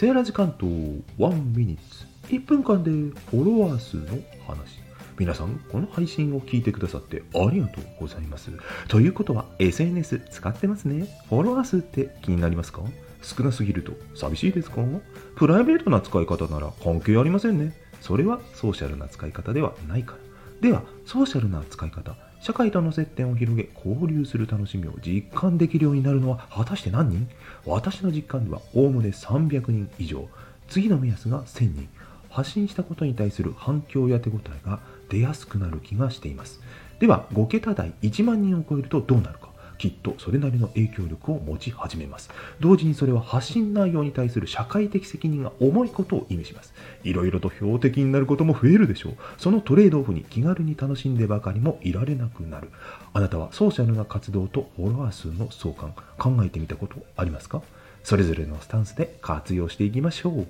セーラー時間と1ミニッツ1分間でフォロワー数の話皆さん、この配信を聞いてくださってありがとうございます。ということは、SNS 使ってますね。フォロワー数って気になりますか？少なすぎると寂しいですか？プライベートな使い方なら関係ありませんね。それはソーシャルな使い方ではないから。では、ソーシャルな使い方、社会との接点を広げ、交流する楽しみを実感できるようになるのは果たして何人？私の実感では、おおむね300人以上。次の目安が1000人。発信したことに対する反響や手応えが出やすくなる気がしています。では、5桁台1万人を超えるとどうなるか。きっとそれなりの影響力を持ち始めます。同時にそれは発信内容に対する社会的責任が重いことを意味します。いろいろと標的になることも増えるでしょう。そのトレードオフに気軽に楽しんでばかりもいられなくなる。あなたはソーシャルな活動とフォロワー数の相関、考えてみたことありますか？それぞれのスタンスで活用していきましょう。